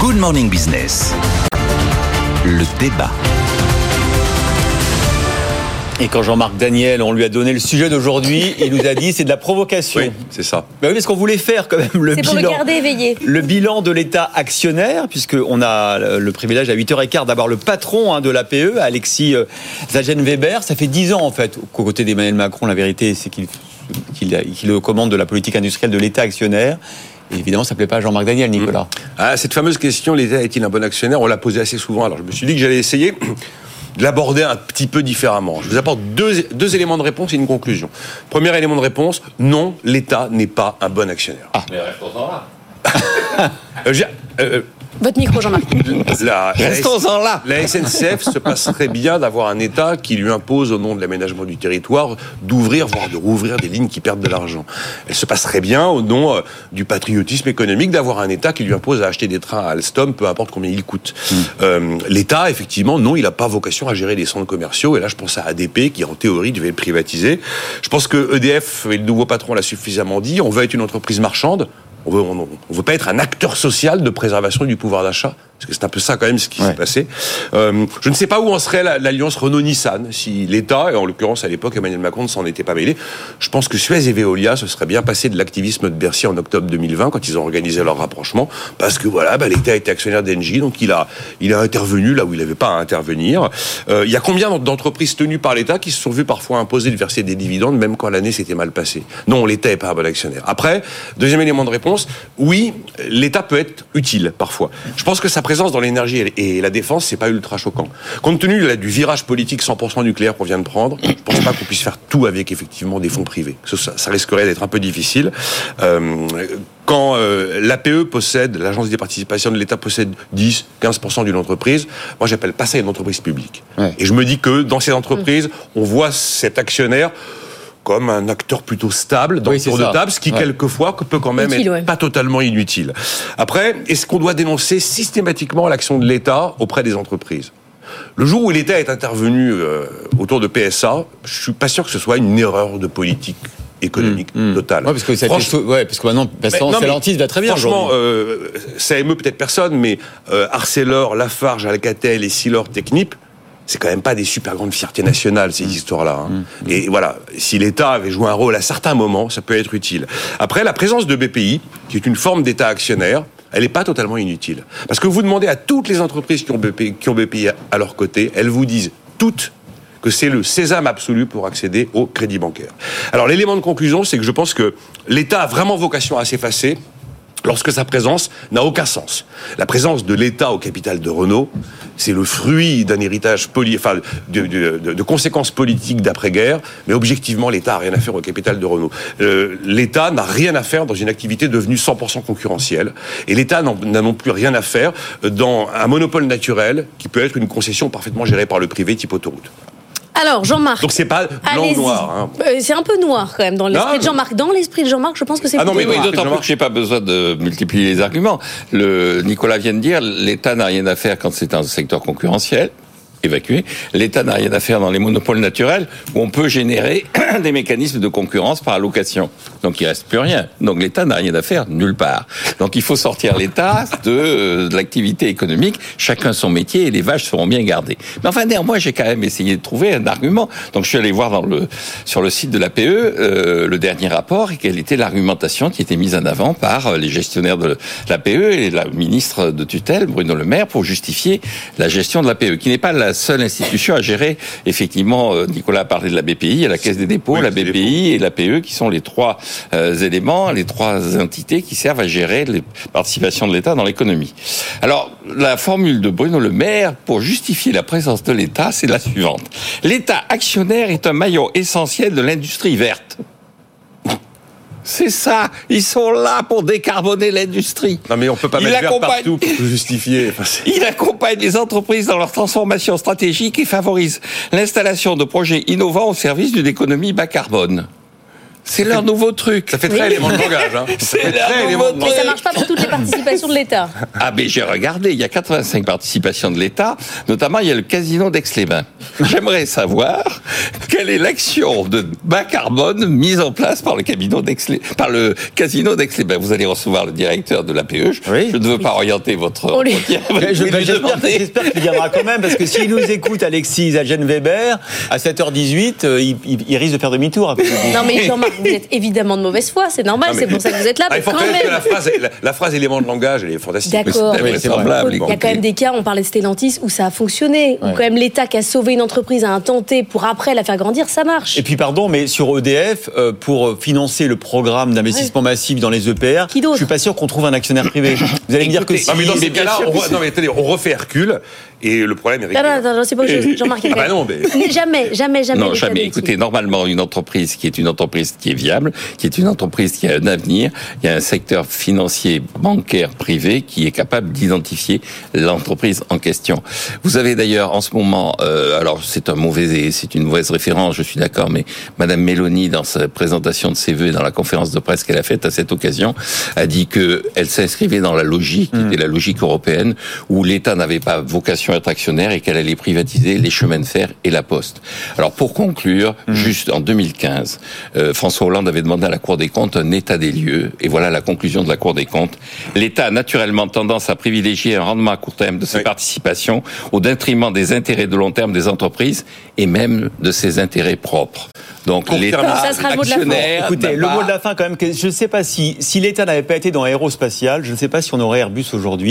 Good Morning Business. Le débat. Et quand Jean-Marc Daniel, on lui a donné le sujet d'aujourd'hui, il nous a dit c'est de la provocation. Oui, c'est ça. Ben oui, parce qu'on voulait faire quand même le C'est pour le bilan. garder éveillé. Le bilan de l'État actionnaire, puisqu'on a le privilège à 8h15 d'avoir le patron hein, de l'APE, Alexis euh, Zagen-Weber. Ça fait 10 ans, en fait, qu'aux côtés d'Emmanuel Macron, la vérité, c'est qu'il qu'il commandes de la politique industrielle de l'État actionnaire. Et évidemment, ça ne plaît pas à Jean-Marc Daniel, Nicolas. Ah, cette fameuse question, l'État est-il un bon actionnaire? On l'a posée assez souvent. Alors je me suis dit que j'allais essayer de l'aborder un petit peu différemment. Je vous apporte deux, deux éléments de réponse et une conclusion. Premier élément de réponse, non, l'État n'est pas un bon actionnaire. Ah. J'ai- euh, Votre micro, Jean-Marc. la, Restons-en là. La SNCF se passerait bien d'avoir un État qui lui impose, au nom de l'aménagement du territoire, d'ouvrir, voire de rouvrir des lignes qui perdent de l'argent. Elle se passerait bien, au nom euh, du patriotisme économique, d'avoir un État qui lui impose à acheter des trains à Alstom, peu importe combien ils coûtent. Euh, L'État, effectivement, non, il n'a pas vocation à gérer les centres commerciaux. Et là, je pense à ADP, qui en théorie devait le privatiser. Je pense que EDF, et le nouveau patron l'a suffisamment dit, on veut être une entreprise marchande. On veut, on, on veut pas être un acteur social de préservation du pouvoir d'achat, parce que c'est un peu ça quand même ce qui s'est passé. Euh, je ne sais pas où en serait la- l'alliance Renault-Nissan si l'État, et en l'occurrence à l'époque Emmanuel Macron ne s'en était pas mêlé. Je pense que Suez et Veolia se seraient bien passé de l'activisme de Bercy en octobre 2020 quand ils ont organisé leur rapprochement, parce que voilà, bah, l'État était actionnaire d'Engie, donc il a, il a intervenu là où il n'avait pas à intervenir. Euh, il y a combien d'entreprises tenues par l'État qui se sont vues parfois imposer de verser des dividendes, même quand l'année s'était mal passée? Non, l'État n'est pas un bon actionnaire. Après, deuxième élément de réponse, oui, l'État peut être utile parfois. Je pense que sa présence dans l'énergie et la défense, c'est pas ultra choquant. Compte tenu là, du virage politique 100% nucléaire qu'on vient de prendre, je pense pas qu'on puisse faire tout avec effectivement des fonds privés. Ça, ça- ça risquerait d'être un peu difficile. Euh, quand euh, l'APE possède, l'agence des participations de l'État possède 10, 15% d'une entreprise, moi j'appelle pas ça une entreprise publique. Ouais. Et je me dis que dans ces entreprises, on voit cet actionnaire comme un acteur plutôt stable dans Oui, le tour de table, ce qui Ouais. quelquefois peut quand même Utile, être ouais. pas totalement inutile. Après, est-ce qu'on doit dénoncer systématiquement l'action de l'État auprès des entreprises? Le jour où l'État est intervenu euh, autour de PSA, je suis pas sûr que ce soit une erreur de politique économique totale. Ouais, parce que ça sou- ouais, parce que maintenant, Stellantis va très bien Franchement, euh, ça émeut peut-être personne, mais euh, Arcelor, Lafarge, Alcatel et Silor Technip, c'est quand même pas des super grandes fiertés nationales, ces histoires-là. hein. Et voilà, si l'État avait joué un rôle à certains moments, ça peut être utile. Après, la présence de BPI, qui est une forme d'État actionnaire, elle n'est pas totalement inutile. Parce que vous demandez à toutes les entreprises qui ont BPI, qui ont BPI à leur côté, elles vous disent toutes que c'est le sésame absolu pour accéder au crédit bancaire. Alors l'élément de conclusion, c'est que je pense que l'État a vraiment vocation à s'effacer lorsque sa présence n'a aucun sens. La présence de l'État au capital de Renault, c'est le fruit d'un héritage poli, de, conséquences politiques d'après-guerre, mais objectivement, l'État n'a rien à faire au capital de Renault. Euh, L'État n'a rien à faire dans une activité devenue 100% concurrentielle, et l'État n'a non plus rien à faire dans un monopole naturel qui peut être une concession parfaitement gérée par le privé type autoroute. Alors, Jean-Marc. Donc c'est pas blanc ou noir. hein. Euh, c'est un peu noir quand même dans l'esprit de Jean-Marc. Dans l'esprit de Jean-Marc, je pense que c'est Ah non, mais Oui, d'autant plus que j'ai pas besoin de multiplier les arguments. Le Nicolas vient de dire, l'État n'a rien à faire quand c'est un secteur concurrentiel évacué. L'État n'a rien à faire dans les monopoles naturels où on peut générer des mécanismes de concurrence par allocation. Donc il reste plus rien. Donc l'État n'a rien à faire nulle part. Donc il faut sortir l'État de, euh, de l'activité économique. Chacun son métier et les vaches seront bien gardées. Mais enfin néanmoins j'ai quand même essayé de trouver un argument. Donc je suis allé voir dans le sur le site de l'APE euh, le dernier rapport et quelle était l'argumentation qui était mise en avant par euh, les gestionnaires de l'APE et la ministre de tutelle Bruno Le Maire pour justifier la gestion de l'APE, qui n'est pas la seule institution à gérer. Effectivement, euh, Nicolas a parlé de la BPI, il y a la Caisse des dépôts, Oui, la BPI et l'APE qui sont les trois euh, éléments, les trois entités qui servent à gérer les participations de l'État dans l'économie. Alors, la formule de Bruno Le Maire pour justifier la présence de l'État, c'est la suivante. L'État actionnaire est un maillon essentiel de l'industrie verte. C'est ça, ils sont là pour décarboner l'industrie. Non mais on peut pas Il mettre vert accompagne- partout pour tout justifier. Il accompagne les entreprises dans leur transformation stratégique et favorise l'installation de projets innovants au service d'une économie bas carbone. C'est leur nouveau truc. Ça fait très Oui. élément de langage. Hein. Ça C'est fait la très élément de nouveauté. Mais ça marche pas pour toutes les participations de l'État. Ah ben j'ai regardé, il y a 85 participations de l'État, notamment il y a le casino d'Aix-les-Bains. J'aimerais savoir quelle est l'action de bas carbone mise en place par le casino d'Aix-les par le casino d'Aix-les-Bains. Vous allez recevoir le directeur de l'APE. Je, Oui. je ne veux pas orienter votre On lui- entretien. Mais je- mais bah, lui J'espère demander- j'espère qu'il viendra quand même, parce que s'il nous écoute, Alexis Zagen Weber, à 7h18, euh, il, il- il risque de faire demi-tour. à. Non mais Jean-Marc, vous êtes évidemment de mauvaise foi, c'est normal, c'est pour ça que vous êtes là. Ah, il mais faut quand reconnaître que la phrase, la, la phrase élément de langage, elle est fantastique. D'accord. Oui, Il y a quand même des cas, on parlait de Stellantis, où ça a fonctionné, où quand même l'État qui a sauvé une entreprise a un tenté pour après la faire grandir, ça marche. Et puis pardon, mais sur EDF, euh, pour financer le programme d'investissement massif dans les EPR, Qui je suis pas sûr qu'on trouve un actionnaire privé. Vous allez me dire que si... Non, mais dans Mais ces bien cas-là, on, que re- si. non, mais attendez, on refait Hercule et le problème est réglé. Non, non, non, c'est pas autre chose. Jean-Marc, il y a Ah bah non, mais- Mais Jamais, jamais, jamais. Non, jamais. Écoutez, normalement, une entreprise qui est une entreprise qui est viable, qui est une entreprise qui a un avenir, il y a un secteur financier, bancaire, privé qui est capable d'identifier l'entreprise en question. Vous avez d'ailleurs en ce moment, euh, alors c'est un mauvais, c'est une mauvaise référence, je suis d'accord, mais Madame Mélanie, dans sa présentation de ses vœux et dans la conférence de presse qu'elle a faite à cette occasion, a dit que elle s'inscrivait dans la logique, qui était la logique européenne, où l'État n'avait pas vocation à être actionnaire et qu'elle allait privatiser les chemins de fer et la poste. Alors pour conclure, juste en 2015, euh, François Hollande avait demandé à la Cour des comptes un état des lieux, et voilà la conclusion de la Cour des comptes. L'État a naturellement tendance à privilégier un rendement à court terme de ses Oui. participations au détriment des intérêts de long terme des entreprises et même de ses intérêts propres. Donc l'État Ça sera le mot de la fin. actionnaire Écoutez, le mot de la fin quand même, que je ne sais pas si, si l'État n'avait pas été dans Aérospatial, je ne sais pas si on aurait Airbus aujourd'hui.